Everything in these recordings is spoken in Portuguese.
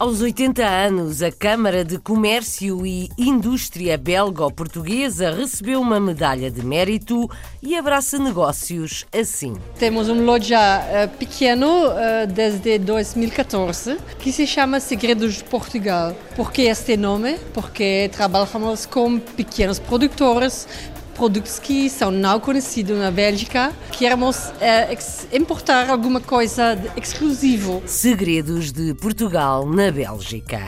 Aos 80 anos, a Câmara de Comércio e Indústria Belgo-Portuguesa recebeu uma medalha de mérito e abraça negócios assim. Temos uma loja eh, pequeno eh, desde 2014 que se chama Segredos de Portugal. Por que este nome? Porque trabalhamos com pequenos produtores, produtos que são não conhecidos na Bélgica. Queremos eh, ex- importar alguma coisa de exclusivo. Segredos de Portugal na Bélgica.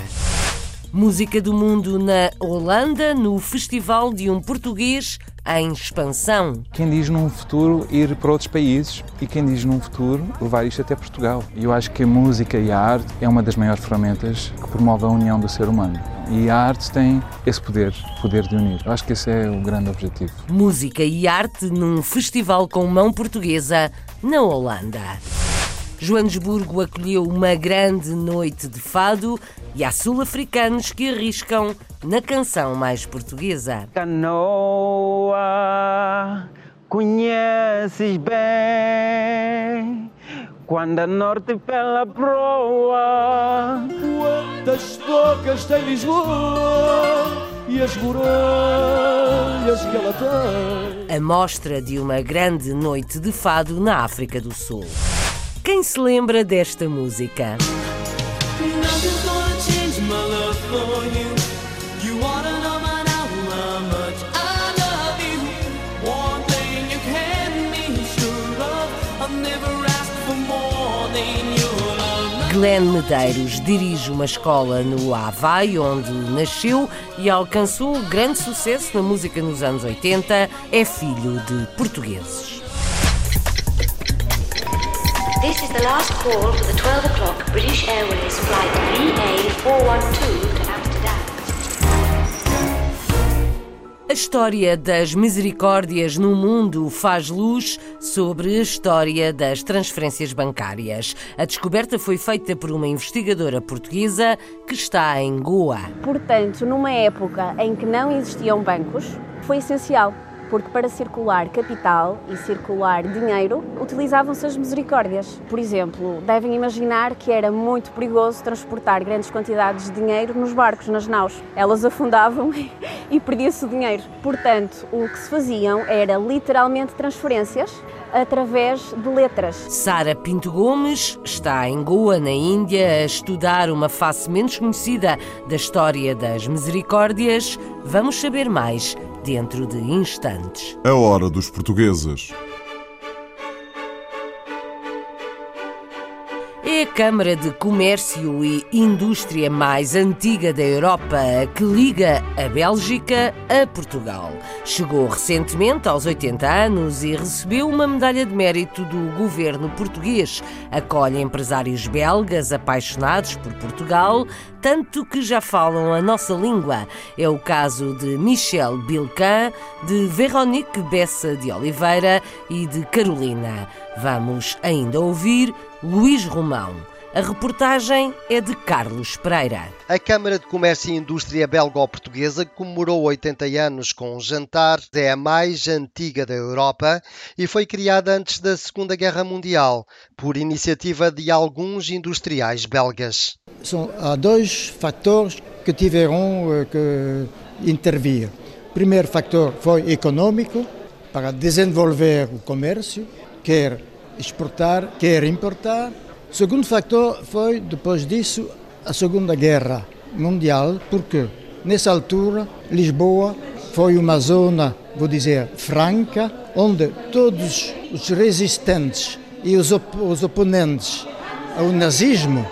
Música do Mundo na Holanda, no Festival de um Português em Expansão. Quem diz num futuro ir para outros países e quem diz num futuro levar isto até Portugal. E eu acho que a música e a arte é uma das maiores ferramentas que promove a união do ser humano. E a arte tem esse poder, poder de unir. Eu acho que esse é o grande objetivo. Música e arte num festival com mão portuguesa na Holanda. Joanesburgo acolheu uma grande noite de fado e há sul-africanos que arriscam na canção mais portuguesa. Canoa, conheces bem quando a norte pela proa. Quantas bocas tem Lisboa e as muralhas que ela tem. A mostra de uma grande noite de fado na África do Sul. Quem se lembra desta música? Glenn Medeiros dirige uma escola no Havaí, onde nasceu e alcançou grande sucesso na música nos anos 80. É filho de portugueses. This is the last call for the 12 o'clock British Airways flight VA412 história das misericórdias no mundo faz luz sobre a história das transferências bancárias. A descoberta foi feita por uma investigadora portuguesa que está em Goa. Portanto, numa época em que não existiam bancos, foi essencial, porque para circular capital e circular dinheiro utilizavam-se as misericórdias. Por exemplo, devem imaginar que era muito perigoso transportar grandes quantidades de dinheiro nos barcos, nas naus. Elas afundavam e perdia-se o dinheiro. Portanto, o que se faziam era literalmente transferências através de letras. Sara Pinto Gomes está em Goa, na Índia, a estudar uma face menos conhecida da história das misericórdias. Vamos saber mais dentro de instantes. A hora dos portugueses. Câmara de Comércio e Indústria mais antiga da Europa que liga a Bélgica a Portugal. Chegou recentemente aos 80 anos e recebeu uma medalha de mérito do governo português. Acolhe empresários belgas apaixonados por Portugal, tanto que já falam a nossa língua. É o caso de Michel Bilcan, de Veronique Bessa de Oliveira e de Carolina. Vamos ainda ouvir Luís Romão. A reportagem é de Carlos Pereira. A Câmara de Comércio e Indústria Belgo-Portuguesa comemorou 80 anos com um jantar. É a mais antiga da Europa e foi criada antes da Segunda Guerra Mundial, por iniciativa de alguns industriais belgas. São, há dois fatores que tiveram eh, que intervir. O primeiro fator foi econômico, para desenvolver o comércio, quer exportar, quer importar. O segundo fator foi, depois disso, a Segunda Guerra Mundial, porque nessa altura Lisboa foi uma zona, vou dizer, franca, onde todos os resistentes e os, op os oponentes ao nazismo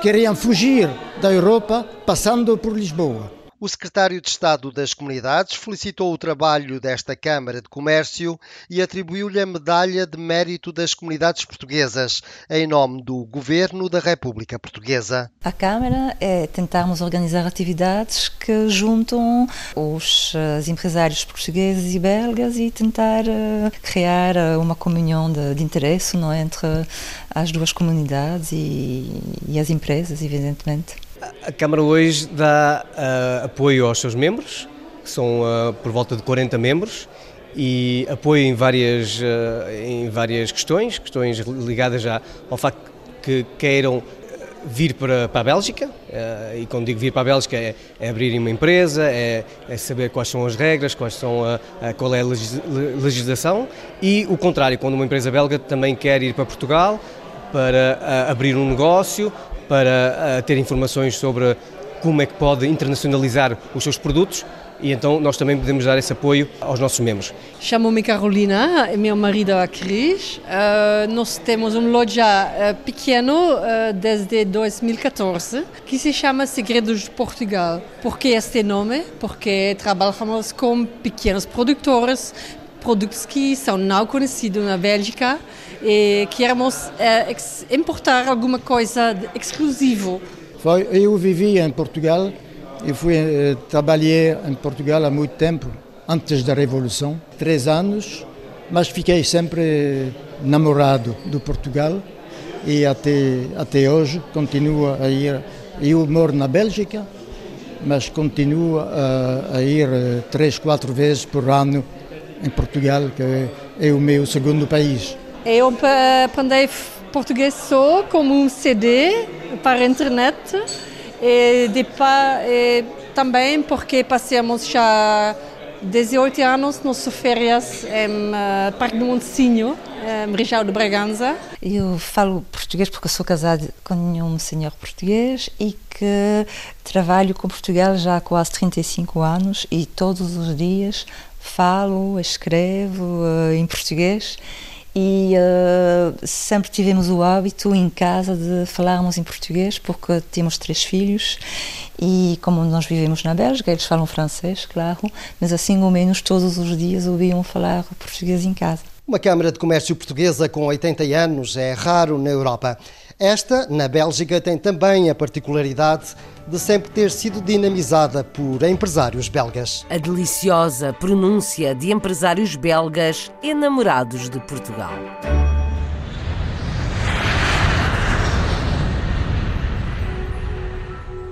queriam fugir da Europa passando por Lisboa. O secretário de Estado das Comunidades felicitou o trabalho desta Câmara de Comércio e atribuiu-lhe a Medalha de Mérito das Comunidades Portuguesas, em nome do Governo da República Portuguesa. A Câmara é tentarmos organizar atividades que juntam os eh, empresários portugueses e belgas e tentar eh, criar eh, uma comunhão de, de interesse não é, entre as duas comunidades e, e as empresas, evidentemente. A Câmara hoje dá uh, apoio aos seus membros, que são uh, por volta de 40 membros, e apoio em várias, uh, em várias questões, questões ligadas já ao facto que queiram vir para, para a Bélgica, e quando digo vir para a Bélgica é, é abrir uma empresa, é, é, saber quais são as regras, quais são a, a, qual é a legislação, e o contrário, quando uma empresa belga também quer ir para Portugal para abrir um negócio, para uh, ter informações sobre como é que pode internacionalizar os seus produtos, e então nós também podemos dar esse apoio aos nossos membros. Chamo-me Carolina, meu marido é Cris. Uh, nós temos uma loja uh, pequena uh, desde 2014 que se chama Segredos de Portugal. Por que este nome? Porque trabalhamos com pequenos produtores, produtos que são não conhecidos na Bélgica e queremos importar alguma coisa exclusivo. Eu vivi em Portugal eu fui eh, trabalhar em Portugal há muito tempo, antes da Revolução, três anos, mas fiquei sempre namorado do Portugal e até, até hoje continuo a ir. Eu moro na Bélgica, mas continuo a, a ir eh, três, quatro vezes por ano em Portugal, que é o meu segundo país. Eu aprendi português só como um CD para a internet e, depois, e também porque passamos já 18 anos nossas férias em uh, Parque do Montecinho, em Rijal de Bragança. Eu falo português porque sou casada com um senhor português e que trabalho com Portugal já há quase 35 anos e todos os dias falo, escrevo uh, em português e uh, sempre tivemos o hábito em casa de falarmos em português porque temos três filhos e como nós vivemos na Bélgica eles falam francês, claro, mas assim ou menos todos os dias ouviam falar português em casa. Uma Câmara de Comércio Portuguesa com 80 anos é raro na Europa. Esta, na Bélgica, tem também a particularidade de sempre ter sido dinamizada por empresários belgas. A deliciosa pronúncia de empresários belgas enamorados de Portugal.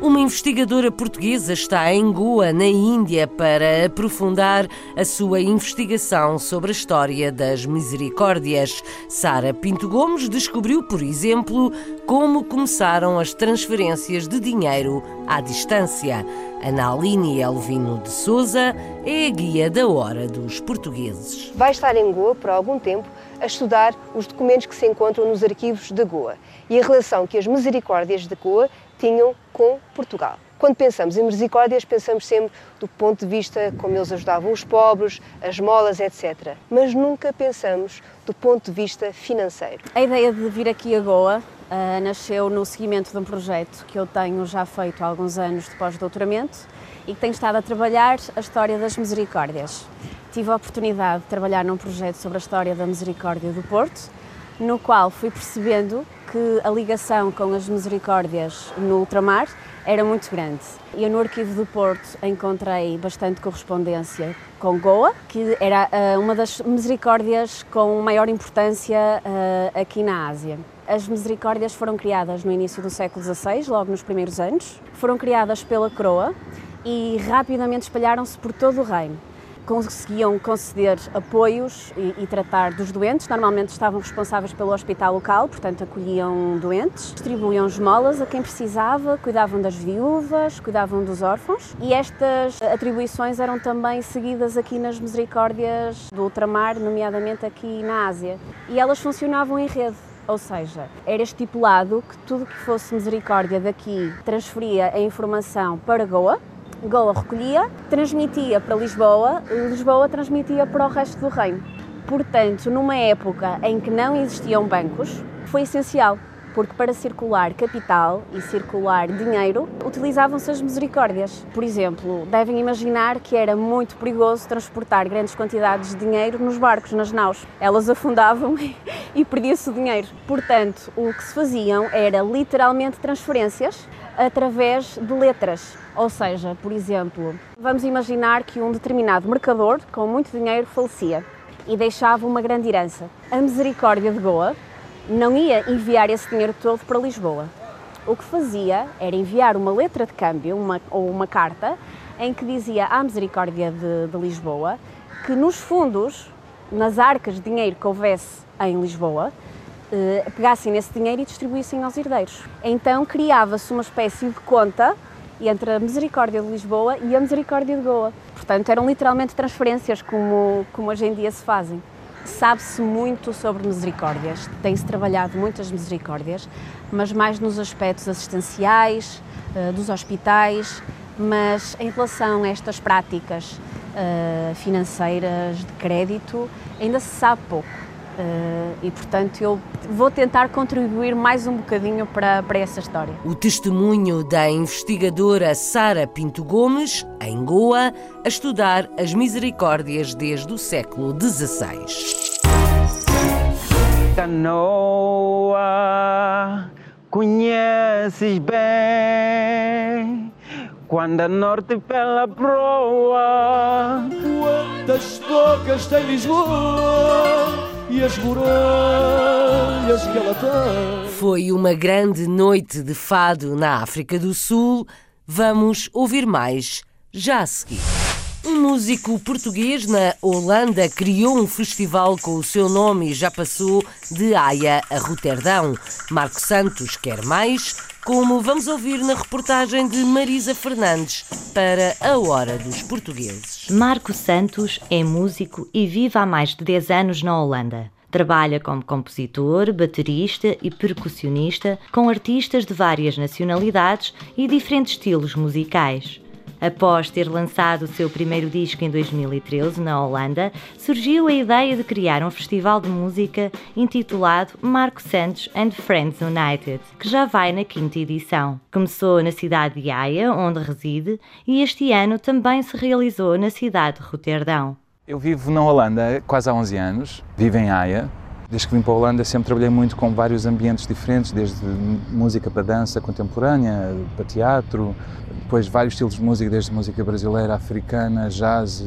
Uma investigadora portuguesa está em Goa, na Índia, para aprofundar a sua investigação sobre a história das misericórdias. Sara Pinto Gomes descobriu, por exemplo, como começaram as transferências de dinheiro à distância. Ana Aline Elvino de Souza é a guia da Hora dos Portugueses. Vai estar em Goa por algum tempo a estudar os documentos que se encontram nos arquivos de Goa e a relação que as misericórdias de Goa tinham com Portugal. Quando pensamos em misericórdias, pensamos sempre do ponto de vista como eles ajudavam os pobres, as molas, etc. Mas nunca pensamos do ponto de vista financeiro. A ideia de vir aqui a Goa uh, nasceu no seguimento de um projeto que eu tenho já feito há alguns anos de pós-doutoramento e que tenho estado a trabalhar a história das misericórdias. Tive a oportunidade de trabalhar num projeto sobre a história da misericórdia do Porto, no qual fui percebendo que a ligação com as misericórdias no ultramar era muito grande. Eu no arquivo do Porto encontrei bastante correspondência com Goa, que era uh, uma das misericórdias com maior importância uh, aqui na Ásia. As misericórdias foram criadas no início do século XVI, logo nos primeiros anos. Foram criadas pela coroa e rapidamente espalharam-se por todo o reino conseguiam conceder apoios e, e, tratar dos doentes. Normalmente estavam responsáveis pelo hospital local, portanto acolhiam doentes, distribuíam esmolas a quem precisava, cuidavam das viúvas, cuidavam dos órfãos e estas atribuições eram também seguidas aqui nas misericórdias do ultramar, nomeadamente aqui na Ásia. E elas funcionavam em rede. Ou seja, era estipulado que tudo que fosse misericórdia daqui transferia a informação para Goa, Goa recolhia, transmitia para Lisboa, Lisboa transmitia para o resto do reino. Portanto, numa época em que não existiam bancos, foi essencial, porque para circular capital e circular dinheiro utilizavam-se as misericórdias. Por exemplo, devem imaginar que era muito perigoso transportar grandes quantidades de dinheiro nos barcos, nas naus. Elas afundavam e perdia-se o dinheiro. Portanto, o que se faziam era literalmente transferências através de letras. Ou seja, por exemplo, vamos imaginar que um determinado mercador com muito dinheiro falecia e deixava uma grande herança. A Misericórdia de Goa não ia enviar esse dinheiro todo para Lisboa. o que fazia era enviar uma letra de câmbio uma, ou uma carta em que dizia à Misericórdia de, de Lisboa que nos fundos, nas arcas de dinheiro que houvesse em Lisboa, eh, pegassem nesse dinheiro e distribuíssem aos herdeiros. Então criava-se uma espécie de conta entre a Misericórdia de Lisboa e a Misericórdia de Goa. Portanto, eram literalmente transferências como, como hoje em dia se fazem. Sabe-se muito sobre misericórdias, tem-se trabalhado muitas misericórdias, mas mais nos aspectos assistenciais, eh, dos hospitais, mas em relação a estas práticas eh, financeiras de crédito, ainda se sabe pouco. Uh, e portanto eu vou tentar contribuir mais um bocadinho para, para essa história. O testemunho da investigadora Sara Pinto Gomes, em Goa, a estudar as misericórdias desde o século XVI. Canoa, conheces bem quando a norte pela proa. Quantas bocas tem Lisboa e as muralhas que ela tem. Foi uma grande noite de fado na África do Sul. Vamos ouvir mais já a seguir. Um músico português na Holanda criou um festival com o seu nome e já passou de Haia a Roterdão. Marco Santos quer mais, como vamos ouvir na reportagem de Marisa Fernandes para a Hora dos Portugueses. Marco Santos é músico e vive há mais de 10 anos na Holanda. Trabalha como compositor, baterista e percussionista com artistas de várias nacionalidades e diferentes estilos musicais. Após ter lançado o seu primeiro disco em 2013 na Holanda, surgiu a ideia de criar um festival de música intitulado Marco Santos and Friends United, que já vai na quinta edição. Começou na cidade de Haia, onde reside, e este ano também se realizou na cidade de Roterdão. Eu vivo na Holanda quase há 11 anos, vivo em Haia. Desde que vim para a Holanda sempre trabalhei muito com vários ambientes diferentes, desde música para dança contemporânea, para teatro, depois vários estilos de música, desde música brasileira, africana, jazz,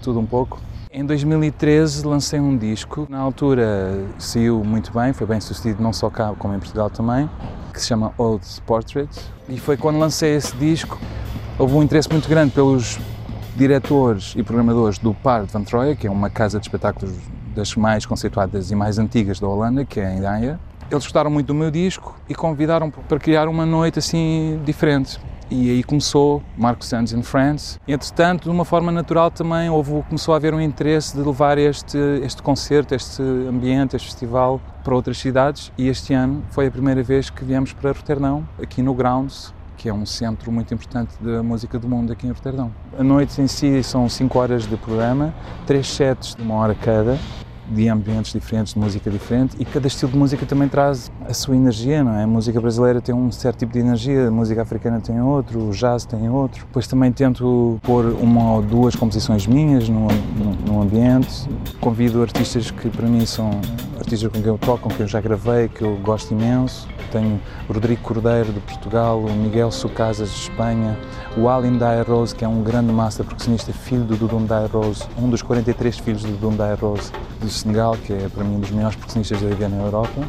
tudo um pouco. Em 2013 lancei um disco, na altura saiu muito bem, foi bem sucedido não só cá como em Portugal também, que se chama Old Portrait. E foi quando lancei esse disco, houve um interesse muito grande pelos diretores e programadores do Par de Van Troia, que é uma casa de espetáculos das mais conceituadas e mais antigas da Holanda, que é em Haia. Eles gostaram muito do meu disco e convidaram para criar uma noite assim diferente. E aí começou Marco Santos in France. Entretanto, de uma forma natural também houve, começou a haver um interesse de levar este, este concerto, este ambiente, este festival para outras cidades. E este ano foi a primeira vez que viemos para Roterdão, aqui no Grounds, que é um centro muito importante da música do mundo aqui em Roterdão. A noite em si são 5 horas de programa, três sets de uma hora cada, de ambientes diferentes, de música diferente e cada estilo de música também traz a sua energia, não é? A música brasileira tem um certo tipo de energia, a música africana tem outro, o jazz tem outro. Depois também tento pôr uma ou duas composições minhas no, no, no ambiente. Convido artistas que para mim são artistas com quem eu toco, com quem eu já gravei, que eu gosto imenso. Tenho o Rodrigo Cordeiro de Portugal, o Miguel Sucasas de Espanha, o Alim Dyer Rose, que é um grande master percussionista, filho do Dudum Rose, um dos 43 filhos do Dudum Rose do Senegal, que é para mim um dos melhores percussionistas a viver na Europa.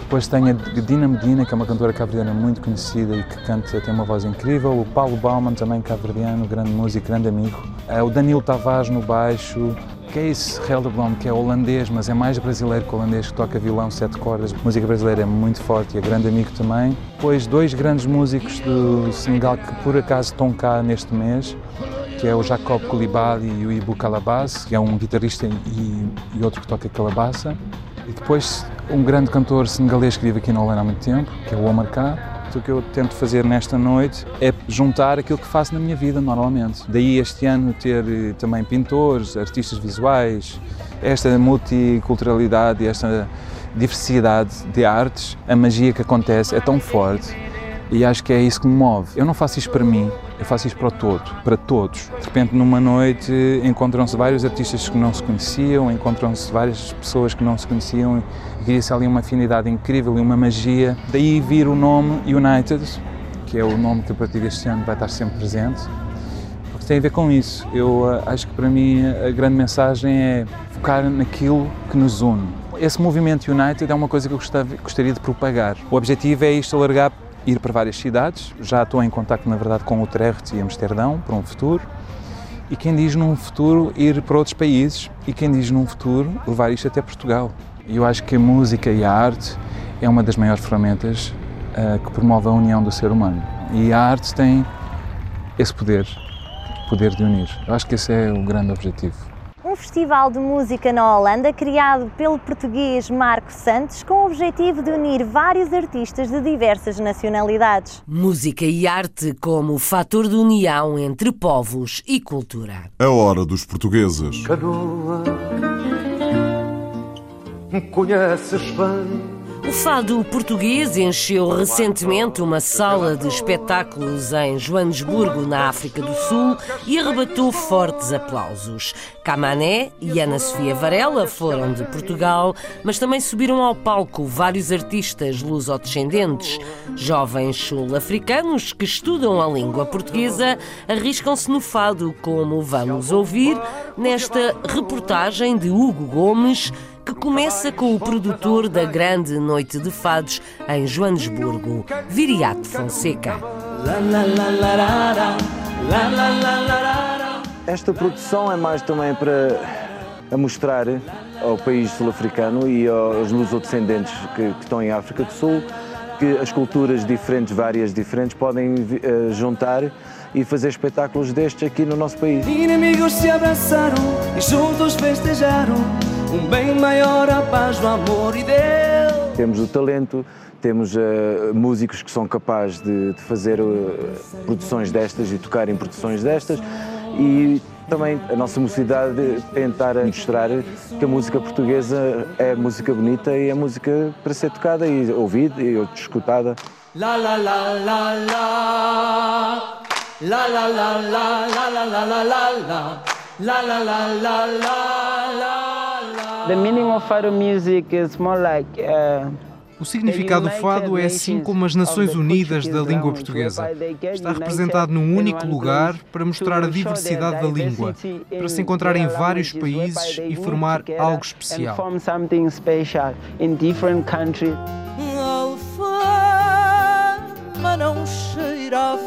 Depois tenho a Dina Medina, que é uma cantora cabo-verdiana muito conhecida e que canta, tem uma voz incrível. O Paulo Bauman, também cabo-verdiano, grande músico, grande amigo. O Danilo Tavares no baixo. Kees Helderblom, que é holandês, mas é mais brasileiro que holandês, que toca violão, sete cordas. A música brasileira é muito forte e é grande amigo também. Depois dois grandes músicos do Senegal que por acaso estão cá neste mês, que é o Jacob Koulibaly e o Ibu Calabas, que é um guitarrista e, e outro que toca calabaça. E depois um grande cantor senegalês que vive aqui na Holanda há muito tempo, que é o Omar K. O que eu tento fazer nesta noite é juntar aquilo que faço na minha vida normalmente. Daí este ano ter eh, também pintores, artistas visuais, esta multiculturalidade esta diversidade de artes, a magia que acontece é tão forte e acho que é isso que me move. Eu não faço isto para mim, eu faço isto para o todo, para todos. De repente, numa noite, encontram-se vários artistas que não se conheciam, encontram-se várias pessoas que não se conheciam e cria-se ali uma afinidade incrível e uma magia. Daí vir o nome United, que é o nome que a partir deste ano vai estar sempre presente, porque tem a ver com isso. Eu uh, acho que para mim a grande mensagem é focar naquilo que nos une. Esse movimento United é uma coisa que eu gostaria de propagar. O objetivo é isto alargar ir para várias cidades. Já estou em contato, na verdade, com Utrecht e Amsterdão para um futuro. E quem diz num futuro ir para outros países e quem diz num futuro levar isto até Portugal. Eu acho que a música e a arte é uma das maiores ferramentas uh, que promove a união do ser humano. E a arte tem esse poder, poder de unir. Eu acho que esse é o grande objetivo um festival de música na Holanda criado pelo português Marco Santos com o objetivo de unir vários artistas de diversas nacionalidades. Música e arte como fator de união entre povos e cultura. A hora dos portugueses. Canoa, conheces bem o fado português encheu recentemente uma sala de espetáculos em Joanesburgo, na África do Sul, e arrebatou fortes aplausos. Camané e Ana Sofia Varela foram de Portugal, mas também subiram ao palco vários artistas lusodescendentes. Jovens sul-africanos que estudam a língua portuguesa arriscam-se no fado, como vamos ouvir nesta reportagem de Hugo Gomes que começa com o produtor da grande noite de fados em Joanesburgo, Viriato Fonseca. Esta produção é mais também para mostrar ao país sul-africano e aos lusodescendentes que, que estão em África do Sul que as culturas diferentes, várias diferentes, podem uh, juntar e fazer espetáculos destes aqui no nosso país. Inimigos se abraçaram e juntos festejaram um bem maior, a paz, o amor e Deus. Temos o talento, temos uh, músicos que são capazes de, de fazer uh, produções destas e tocar em produções destas e também a nossa mocidade de tentar mostrar que a música portuguesa é música bonita e é música para ser tocada e ouvida e escutada. La la la la la La la la la la la la la la la La la la o significado do fado é assim como as Nações Unidas da língua portuguesa. Está representado num único lugar para mostrar a diversidade da língua, para se encontrar em vários países e formar algo especial. não cheira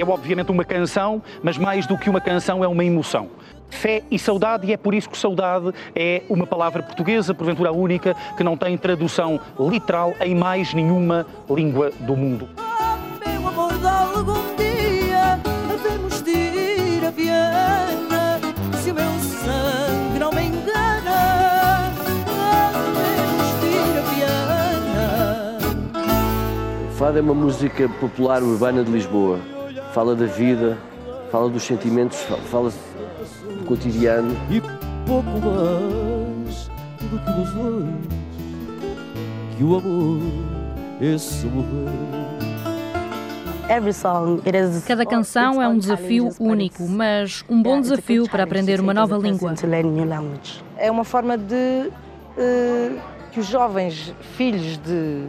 é obviamente uma canção, mas mais do que uma canção é uma emoção. Fé e saudade, e é por isso que saudade é uma palavra portuguesa, porventura a única, que não tem tradução literal em mais nenhuma língua do mundo. meu amor, algum dia havemos de ir a Viena, se o meu sangue não me engana, havemos de ir a Viena. O fado é uma música popular urbana de Lisboa fala da vida, fala dos sentimentos, fala cotidiano. E pouco mais do que ilusões, que o amor, esse morrer. Cada canção é um desafio único, mas um bom desafio para aprender uma nova língua. É uma forma de uh, que os jovens filhos de,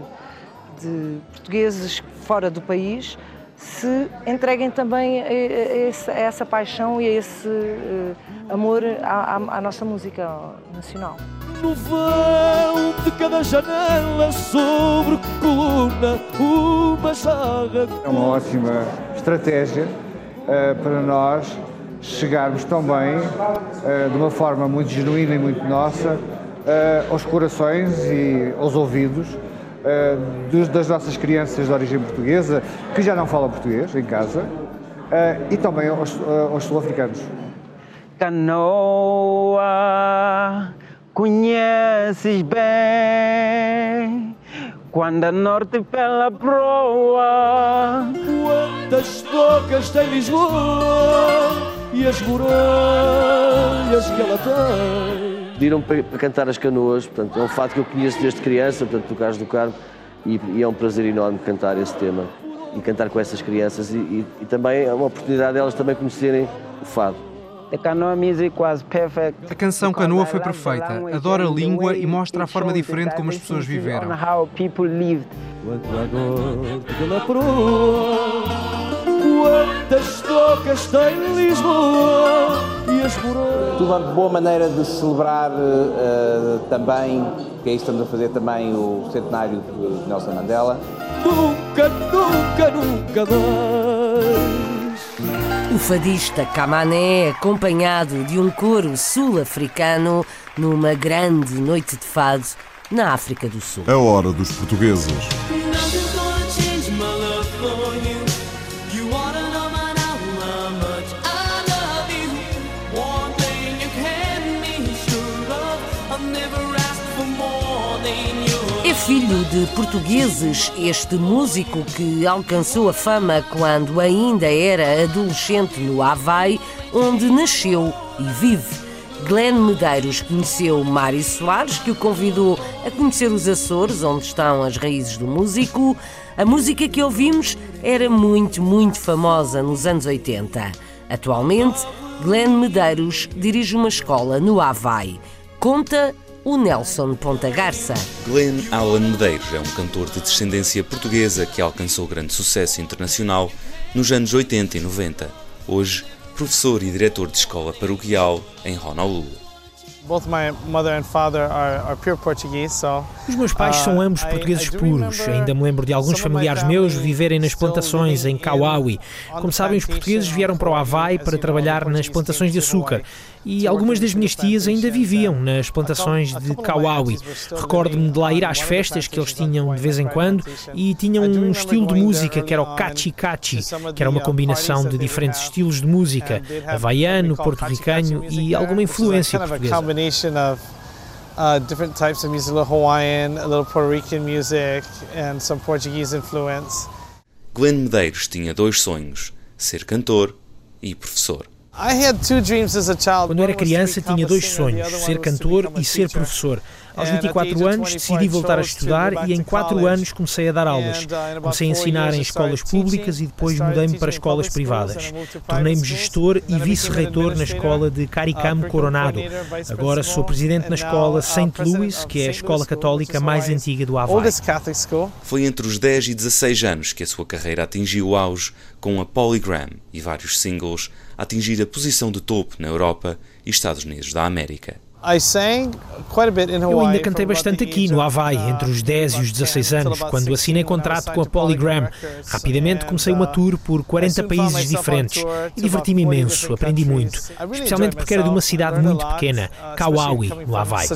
de portugueses fora do país se entreguem também a, essa paixão e a esse uh, amor à, à, nossa música nacional. No vão de cada janela sobre coluna uma jarra. É uma ótima estratégia uh, para nós chegarmos tão bem, uh, de uma forma muito genuína e muito nossa, aos corações e aos ouvidos uh, dos, das nossas crianças de origem portuguesa, que já não falam português em casa, uh, e também aos, uh, aos sul-africanos. Canoa, conheces bem quando a norte pela proa. Quantas bocas tem Lisboa e as muralhas que ela tem pediram para, para, cantar as canoas, portanto, é um fato que eu conheço desde criança, portanto, do Carlos do Carmo, e, e, é um prazer enorme cantar esse tema e cantar com essas crianças e, e, e também é uma oportunidade delas também conhecerem o fado. A canção Canoa foi perfeita, adora a língua e mostra a forma diferente como as pessoas viveram. Quantas tocas tem Lisboa e as Tudo uma boa maneira de celebrar uh, também, que é isso estamos a fazer também, o centenário de Nelson Mandela. Nunca nunca, nunca, mais. O fadista Camané, acompanhado de um coro sul-africano, numa grande noite de fado na África do Sul. A hora dos portugueses. Filho de portugueses, este músico que alcançou a fama quando ainda era adolescente no Havaí, onde nasceu e vive. Glenn Medeiros conheceu Mário Soares, que o convidou a conhecer os Açores, onde estão as raízes do músico. A música que ouvimos era muito, muito famosa nos anos 80. Atualmente, Glenn Medeiros dirige uma escola no Havaí. Conta o Nelson Ponta Garça. Glenn Alan Medeiros é um cantor de descendência portuguesa que alcançou grande sucesso internacional nos anos 80 e 90. Hoje, professor e diretor de escola paroquial em Honolulu. Both my mother and father are, are pure Portuguese, so Os meus pais são ambos portugueses puros. Ainda me lembro de alguns familiares meus viverem nas plantações em Kauai. Como sabem, os portugueses vieram para o Havaí para trabalhar nas plantações de açúcar. E algumas das minhas tias ainda viviam nas plantações de Kauai. Recordo-me de lá ir às festas que eles tinham de vez em quando e tinham um estilo de música que era o cachi-cachi, que era uma combinação de diferentes estilos de música, havaiano, porto-ricano e alguma influência portuguesa. combination of uh, different types of music, a little Hawaiian, a little Puerto Rican music, and some Portuguese influence. Glenn Medeiros tinha dois sonhos: ser cantor e professor. I had two dreams as a child. Quando era criança tinha dois sonhos, ser cantor e ser professor. Aos 24 anos decidi voltar a estudar e em 4 anos comecei a dar aulas. Comecei a ensinar em escolas públicas e depois mudei-me para escolas privadas. Tornei-me gestor e vice-reitor na escola de Caricamo Coronado. Agora sou presidente na escola St. Louis, que é a escola católica mais antiga do Havaí. Foi entre os 10 e 16 anos que a sua carreira atingiu o auge com a Polygram e vários singles a atingir a posição de topo na Europa e Estados Unidos da América. I sang quite a bit in Eu ainda cantei bastante aqui no Havaí, entre os 10 e os 16 anos, quando assinei contrato com a Polygram. Rapidamente comecei uma tour por 40 países diferentes. e diverti-me imenso, aprendi muito, especialmente porque era de uma cidade muito pequena, Kauai, no Havaí.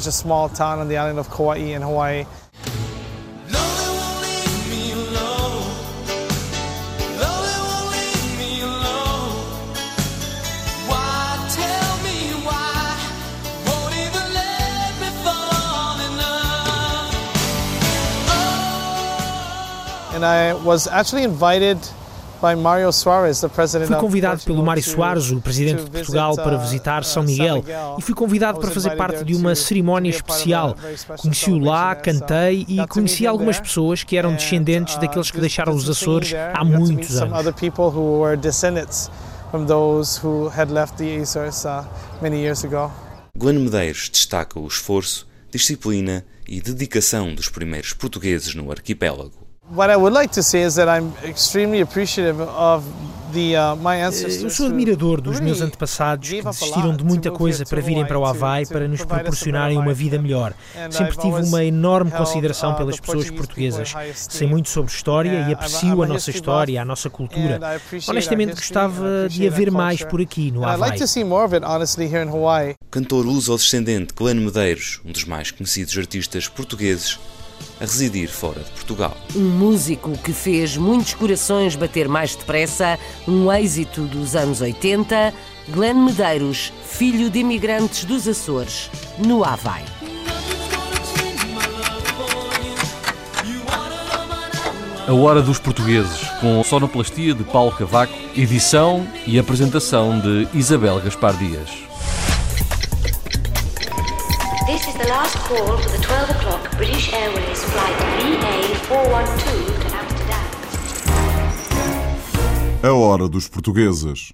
Fui convidado pelo Mário Soares, o presidente to de Portugal, visit, para uh, visitar uh, São Miguel e fui convidado I para was fazer invited parte de uma to- cerimónia to be a part of a especial. Conheci-o lá, cantei e conheci algumas pessoas que eram descendentes daqueles que deixaram os Açores há muitos some anos. other people who were descendants from those who had left the Azores uh, many years ago. Glenn Medeiros destaca o esforço, disciplina e dedicação dos primeiros portugueses no arquipélago. What I would like to say is that I'm extremely appreciative of the uh, my ancestors. Eu sou admirador dos meus antepassados que gave up a desistiram lot de to muita coisa para virem para o Hawaii to- Havaí to para nos provide us a proporcionarem better uma life. vida melhor. Sempre I've tive always uma enorme consideração uh, pelas the pessoas Portuguese portuguesas. Sei muito sobre história And e I'm- aprecio a a nossa história, a nossa cultura. Honestamente, history, gostava de haver mais culture. por aqui no And I'd like Havaí. to see more of it, honestly, here in Hawaii. O cantor luso-descendente Glenn Medeiros, um dos mais conhecidos artistas portugueses, a residir fora de Portugal. Um músico que fez muitos corações bater mais depressa, um êxito dos anos 80, Glenn Medeiros, filho de imigrantes dos Açores, no Havaí. A Hora dos Portugueses, com sonoplastia de Paulo Cavaco, edição e apresentação de Isabel Gaspar Dias. Call for the 12 o'clock British Airways flight VA412 to Amsterdam. A hora dos portugueses.